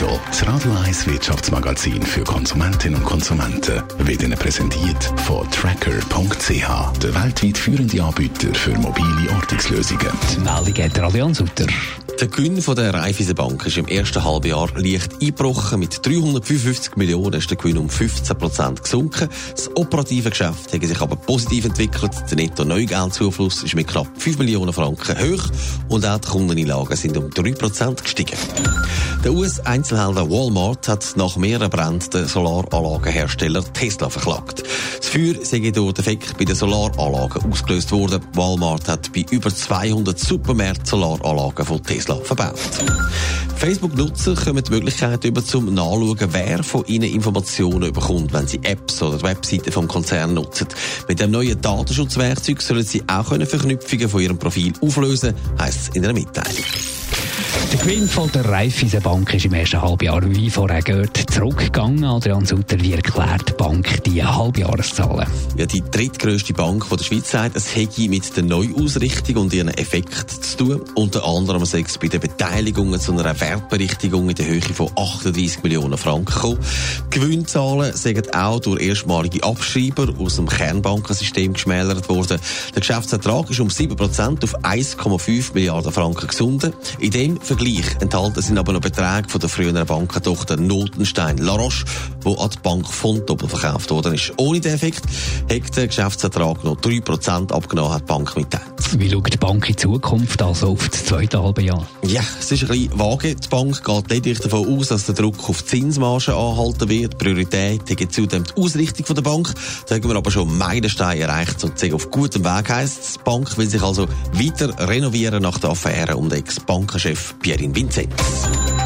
Netto, das Radio 1 Wirtschaftsmagazin für Konsumentinnen und Konsumenten, wird Ihnen präsentiert von Tracker.ch, der weltweit führende Anbieter für mobile Ortungslösungen. Die Meldung hat der Adrian Sutter. Der Gewinn von der Raiffeisenbank ist im ersten Halbjahr leicht eingebrochen. Mit 355 Millionen ist der Gewinn um 15 Prozent gesunken. Das operative Geschäft hat sich aber positiv entwickelt. Der Netto-Neugeldzufluss ist mit knapp 5 Millionen Franken hoch und auch die Kundeneinlagen sind um 3 Prozent gestiegen. Der US-Einzelhändler Walmart hat nach mehreren Bränden den Solaranlagenhersteller Tesla verklagt. Das Feuer sei durch den Effekt bei den Solaranlagen ausgelöst worden. Walmart hat bei über 200 Supermärkten Solaranlagen von Tesla Tesla verbaut. Facebook-Nutzer kommen die Möglichkeit über zum Nachschauen, wer von ihnen Informationen bekommt, wenn sie Apps oder Webseiten vom Konzern nutzen. Mit dem neuen Datenschutzwerkzeug sollen sie auch Verknüpfungen von ihrem Profil auflösen, heisst es in einer Mitteilung. Der Gewinn von der Raiffeisenbank ist im ersten Halbjahr, wie vorher gehört, zurückgegangen. Adrian Sutter, wie erklärt die Bank die Halbjahreszahlen? Ja, die drittgrößte Bank der Schweiz sagt, es hätte mit der Neuausrichtung und ihren Effekt zu tun. Unter anderem sei es bei den Beteiligungen zu einer Wertberichtigung in der Höhe von 38 Millionen Franken gekommen. Gewinnzahlen sind auch durch erstmalige Abschreiber aus dem Kernbankensystem geschmälert worden. Der Geschäftsvertrag ist um 7% auf 1,5 Milliarden Franken gesunken. In dem Vergleich enthalten sind aber noch Beträge von der früheren Bankentochter Notenstein La Roche, wo an die Bank Fontobel verkauft worden ist. Ohne den Effekt hat der Geschäftsvertrag noch 3% abgenommen, hat die Bank mitteilt. Wie schaut die Bank in Zukunft, also auf das zweite halbe Jahr? Ja, es ist ein bisschen vage. Die Bank geht lediglich davon aus, dass der Druck auf Zinsmargen anhalten wird. Priorität hat zudem die Ausrichtung der Bank. Da haben wir aber schon Meilensteine erreicht sind auf gutem Weg heisst. Die Bank will sich also weiter renovieren nach der Affäre um den Ex-Bankenchef Pierin Vinzenz.